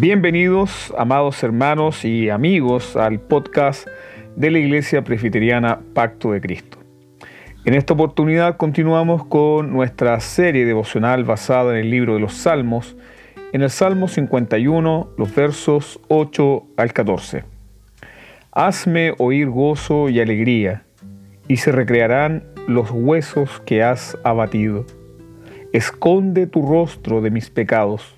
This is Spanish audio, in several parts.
Bienvenidos, amados hermanos y amigos, al podcast de la Iglesia Presbiteriana Pacto de Cristo. En esta oportunidad continuamos con nuestra serie devocional basada en el libro de los Salmos, en el Salmo 51, los versos 8 al 14. Hazme oír gozo y alegría, y se recrearán los huesos que has abatido. Esconde tu rostro de mis pecados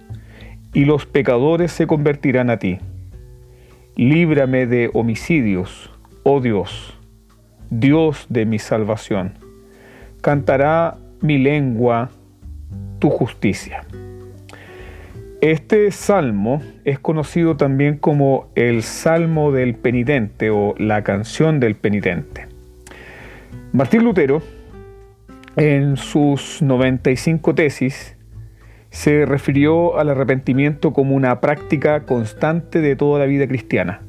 y los pecadores se convertirán a ti. Líbrame de homicidios, oh Dios, Dios de mi salvación. Cantará mi lengua tu justicia. Este salmo es conocido también como el Salmo del Penitente o la canción del Penitente. Martín Lutero, en sus 95 tesis, se refirió al arrepentimiento como una práctica constante de toda la vida cristiana.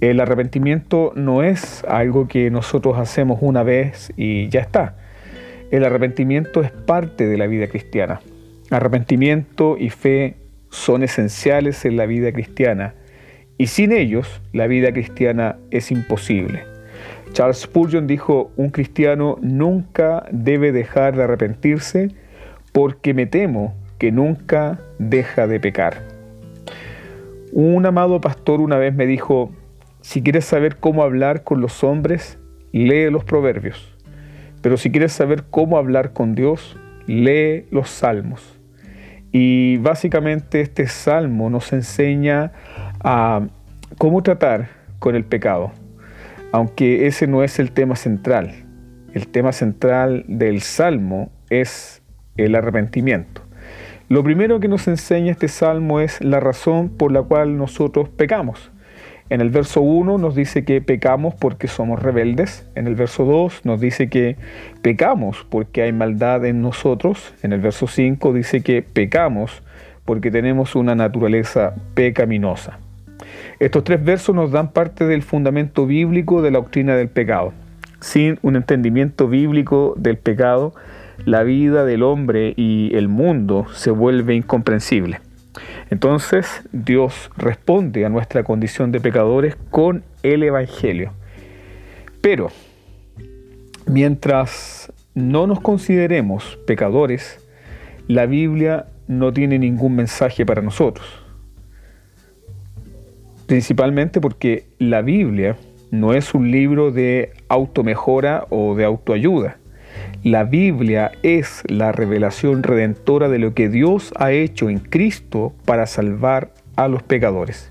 El arrepentimiento no es algo que nosotros hacemos una vez y ya está. El arrepentimiento es parte de la vida cristiana. Arrepentimiento y fe son esenciales en la vida cristiana y sin ellos la vida cristiana es imposible. Charles Spurgeon dijo, un cristiano nunca debe dejar de arrepentirse porque me temo que nunca deja de pecar. Un amado pastor una vez me dijo, si quieres saber cómo hablar con los hombres, lee los proverbios. Pero si quieres saber cómo hablar con Dios, lee los salmos. Y básicamente este salmo nos enseña a cómo tratar con el pecado, aunque ese no es el tema central. El tema central del salmo es el arrepentimiento. Lo primero que nos enseña este salmo es la razón por la cual nosotros pecamos. En el verso 1 nos dice que pecamos porque somos rebeldes. En el verso 2 nos dice que pecamos porque hay maldad en nosotros. En el verso 5 dice que pecamos porque tenemos una naturaleza pecaminosa. Estos tres versos nos dan parte del fundamento bíblico de la doctrina del pecado. Sin un entendimiento bíblico del pecado, la vida del hombre y el mundo se vuelve incomprensible. Entonces Dios responde a nuestra condición de pecadores con el Evangelio. Pero mientras no nos consideremos pecadores, la Biblia no tiene ningún mensaje para nosotros. Principalmente porque la Biblia no es un libro de automejora o de autoayuda. La Biblia es la revelación redentora de lo que Dios ha hecho en Cristo para salvar a los pecadores.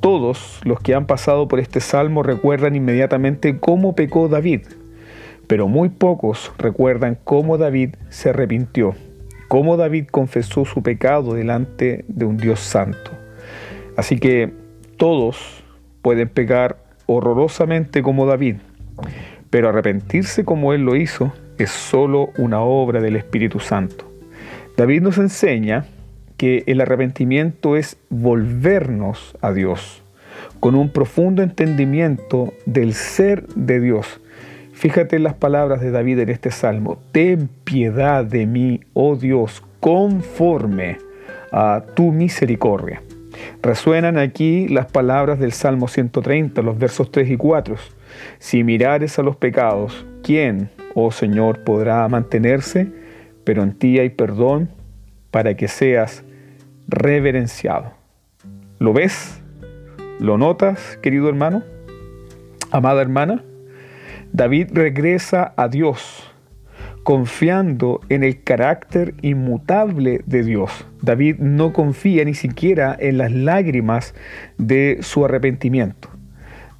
Todos los que han pasado por este salmo recuerdan inmediatamente cómo pecó David, pero muy pocos recuerdan cómo David se arrepintió, cómo David confesó su pecado delante de un Dios santo. Así que todos pueden pecar horrorosamente como David, pero arrepentirse como Él lo hizo es solo una obra del Espíritu Santo. David nos enseña que el arrepentimiento es volvernos a Dios con un profundo entendimiento del ser de Dios. Fíjate en las palabras de David en este salmo. Ten piedad de mí, oh Dios, conforme a tu misericordia. Resuenan aquí las palabras del Salmo 130, los versos 3 y 4. Si mirares a los pecados, ¿quién, oh Señor, podrá mantenerse? Pero en ti hay perdón para que seas reverenciado. ¿Lo ves? ¿Lo notas, querido hermano? Amada hermana, David regresa a Dios confiando en el carácter inmutable de Dios. David no confía ni siquiera en las lágrimas de su arrepentimiento.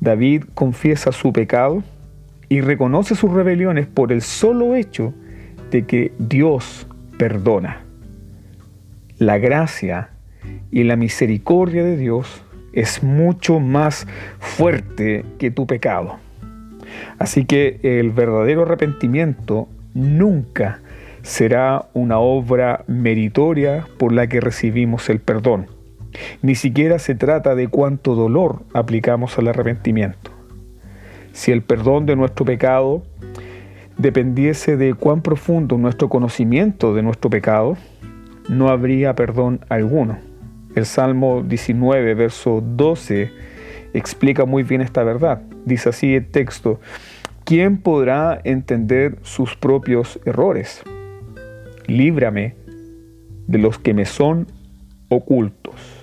David confiesa su pecado y reconoce sus rebeliones por el solo hecho de que Dios perdona. La gracia y la misericordia de Dios es mucho más fuerte que tu pecado. Así que el verdadero arrepentimiento nunca será una obra meritoria por la que recibimos el perdón. Ni siquiera se trata de cuánto dolor aplicamos al arrepentimiento. Si el perdón de nuestro pecado dependiese de cuán profundo nuestro conocimiento de nuestro pecado, no habría perdón alguno. El Salmo 19, verso 12, explica muy bien esta verdad. Dice así el texto, ¿quién podrá entender sus propios errores? Líbrame de los que me son ocultos.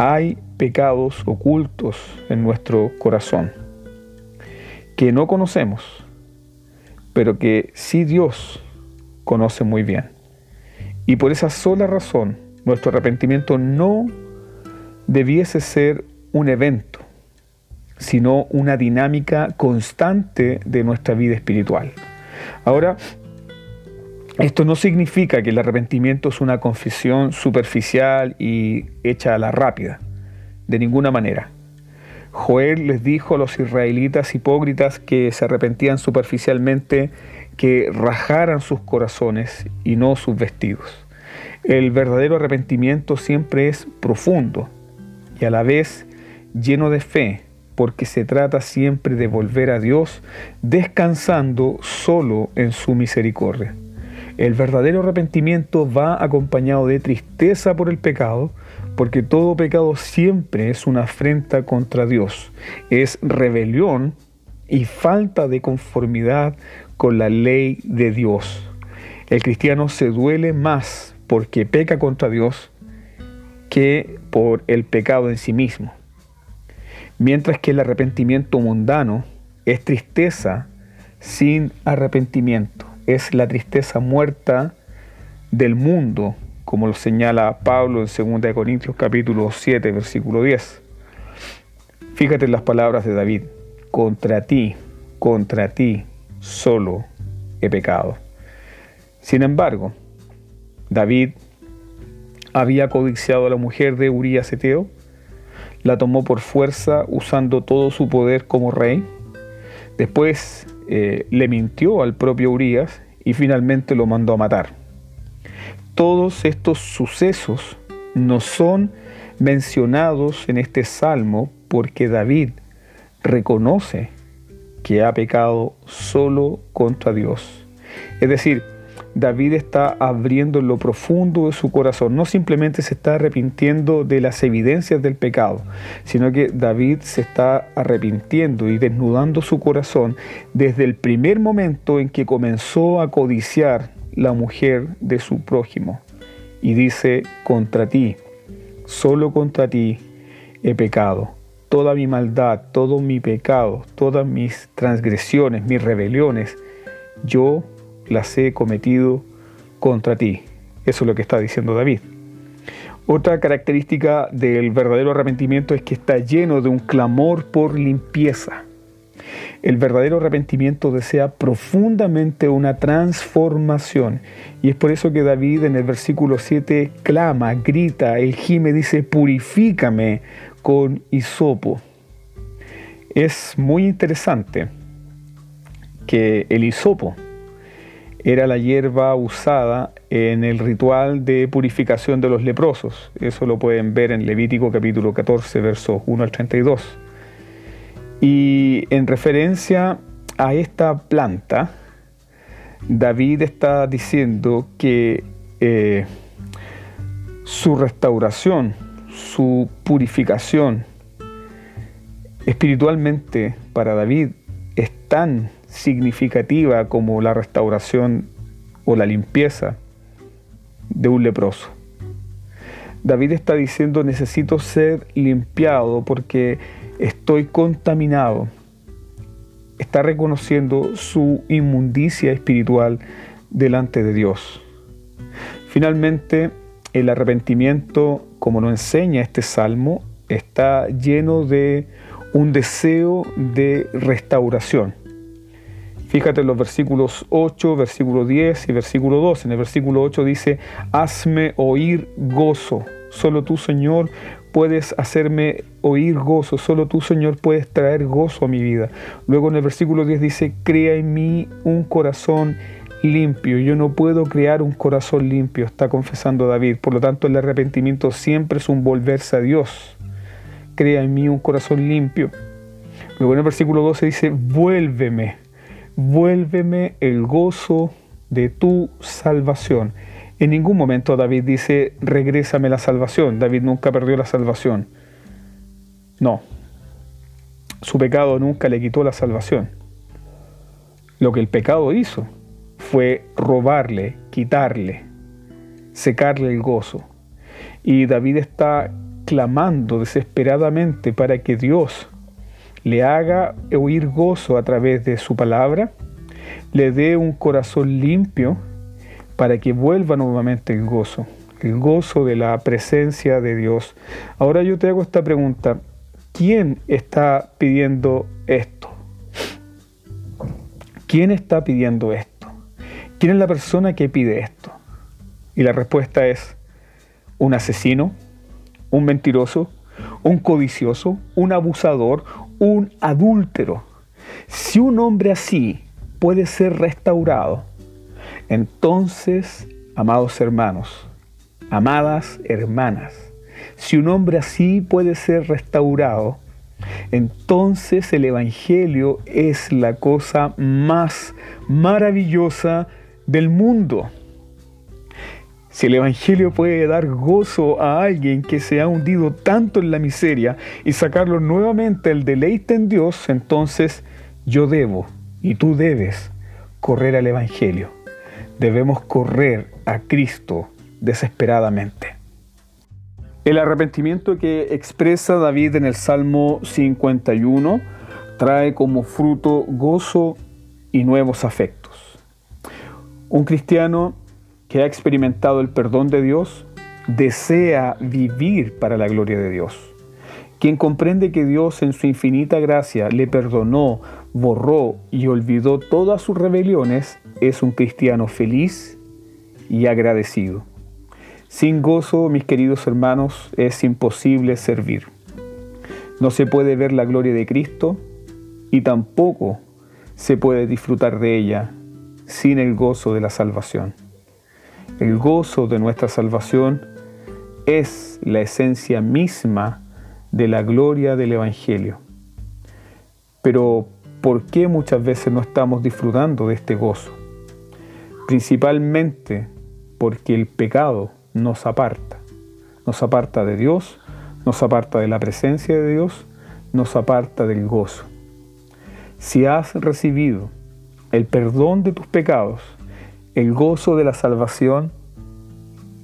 Hay pecados ocultos en nuestro corazón que no conocemos, pero que sí Dios conoce muy bien. Y por esa sola razón, nuestro arrepentimiento no debiese ser un evento, sino una dinámica constante de nuestra vida espiritual. Ahora, esto no significa que el arrepentimiento es una confesión superficial y hecha a la rápida, de ninguna manera. Joel les dijo a los israelitas hipócritas que se arrepentían superficialmente que rajaran sus corazones y no sus vestidos. El verdadero arrepentimiento siempre es profundo y a la vez lleno de fe, porque se trata siempre de volver a Dios descansando solo en su misericordia. El verdadero arrepentimiento va acompañado de tristeza por el pecado, porque todo pecado siempre es una afrenta contra Dios, es rebelión y falta de conformidad con la ley de Dios. El cristiano se duele más porque peca contra Dios que por el pecado en sí mismo. Mientras que el arrepentimiento mundano es tristeza sin arrepentimiento es la tristeza muerta del mundo, como lo señala Pablo en 2 Corintios capítulo 7, versículo 10. Fíjate en las palabras de David, contra ti, contra ti solo he pecado. Sin embargo, David había codiciado a la mujer de Urías Eteo, la tomó por fuerza usando todo su poder como rey, después eh, le mintió al propio Urias y finalmente lo mandó a matar. Todos estos sucesos no son mencionados en este salmo porque David reconoce que ha pecado solo contra Dios. Es decir, David está abriendo lo profundo de su corazón. No simplemente se está arrepintiendo de las evidencias del pecado, sino que David se está arrepintiendo y desnudando su corazón desde el primer momento en que comenzó a codiciar la mujer de su prójimo. Y dice, contra ti, solo contra ti he pecado. Toda mi maldad, todo mi pecado, todas mis transgresiones, mis rebeliones, yo las he cometido contra ti. Eso es lo que está diciendo David. Otra característica del verdadero arrepentimiento es que está lleno de un clamor por limpieza. El verdadero arrepentimiento desea profundamente una transformación. Y es por eso que David en el versículo 7 clama, grita, el gime dice, purifícame con hisopo. Es muy interesante que el hisopo, era la hierba usada en el ritual de purificación de los leprosos. Eso lo pueden ver en Levítico capítulo 14, versos 1 al 32. Y en referencia a esta planta, David está diciendo que eh, su restauración, su purificación espiritualmente para David es tan significativa como la restauración o la limpieza de un leproso. David está diciendo necesito ser limpiado porque estoy contaminado. Está reconociendo su inmundicia espiritual delante de Dios. Finalmente, el arrepentimiento, como lo enseña este salmo, está lleno de un deseo de restauración. Fíjate en los versículos 8, versículo 10 y versículo 12. En el versículo 8 dice, hazme oír gozo Solo tú, Señor, puedes hacerme oír gozo. Solo tú, Señor, puedes traer gozo a mi vida. Luego en el versículo 10 dice, crea en mí un corazón limpio. Yo no puedo crear un corazón limpio, está confesando David. Por lo tanto, el arrepentimiento siempre es un volverse a Dios. Crea en mí un corazón limpio. Luego en el versículo 12 dice, vuélveme, vuélveme el gozo de tu salvación. En ningún momento David dice, regrésame la salvación. David nunca perdió la salvación. No. Su pecado nunca le quitó la salvación. Lo que el pecado hizo fue robarle, quitarle, secarle el gozo. Y David está clamando desesperadamente para que Dios le haga oír gozo a través de su palabra, le dé un corazón limpio para que vuelva nuevamente el gozo, el gozo de la presencia de Dios. Ahora yo te hago esta pregunta, ¿quién está pidiendo esto? ¿Quién está pidiendo esto? ¿Quién es la persona que pide esto? Y la respuesta es un asesino, un mentiroso, un codicioso, un abusador, un adúltero. Si un hombre así puede ser restaurado, entonces, amados hermanos, amadas hermanas, si un hombre así puede ser restaurado, entonces el Evangelio es la cosa más maravillosa del mundo. Si el Evangelio puede dar gozo a alguien que se ha hundido tanto en la miseria y sacarlo nuevamente al deleite en Dios, entonces yo debo y tú debes correr al Evangelio debemos correr a Cristo desesperadamente. El arrepentimiento que expresa David en el Salmo 51 trae como fruto gozo y nuevos afectos. Un cristiano que ha experimentado el perdón de Dios desea vivir para la gloria de Dios. Quien comprende que Dios en su infinita gracia le perdonó, borró y olvidó todas sus rebeliones, es un cristiano feliz y agradecido. Sin gozo, mis queridos hermanos, es imposible servir. No se puede ver la gloria de Cristo y tampoco se puede disfrutar de ella sin el gozo de la salvación. El gozo de nuestra salvación es la esencia misma de la gloria del Evangelio. Pero ¿por qué muchas veces no estamos disfrutando de este gozo? principalmente porque el pecado nos aparta. Nos aparta de Dios, nos aparta de la presencia de Dios, nos aparta del gozo. Si has recibido el perdón de tus pecados, el gozo de la salvación,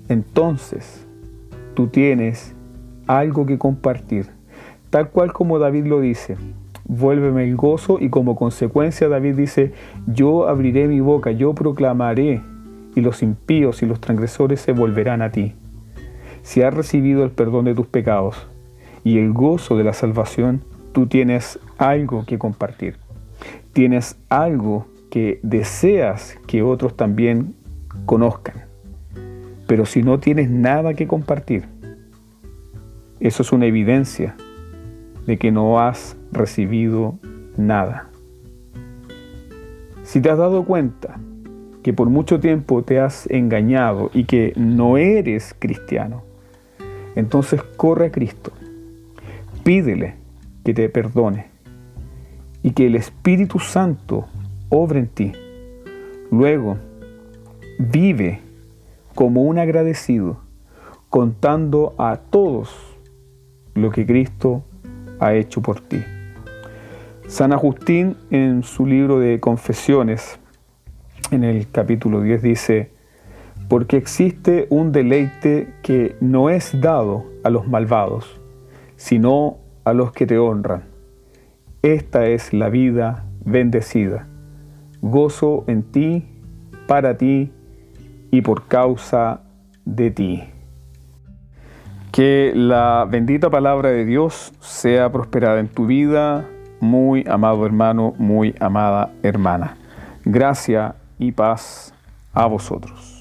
entonces tú tienes algo que compartir, tal cual como David lo dice, vuélveme el gozo y como consecuencia David dice, yo abriré mi boca, yo proclamaré y los impíos y los transgresores se volverán a ti. Si has recibido el perdón de tus pecados y el gozo de la salvación, tú tienes algo que compartir. Tienes algo que deseas que otros también conozcan. Pero si no tienes nada que compartir, eso es una evidencia de que no has recibido nada. Si te has dado cuenta que por mucho tiempo te has engañado y que no eres cristiano, entonces corre a Cristo, pídele que te perdone y que el Espíritu Santo obre en ti. Luego, vive como un agradecido, contando a todos lo que Cristo ha hecho por ti. San Agustín en su libro de Confesiones, en el capítulo 10 dice, porque existe un deleite que no es dado a los malvados, sino a los que te honran. Esta es la vida bendecida, gozo en ti, para ti y por causa de ti. Que la bendita palabra de Dios sea prosperada en tu vida, muy amado hermano, muy amada hermana. Gracia y paz a vosotros.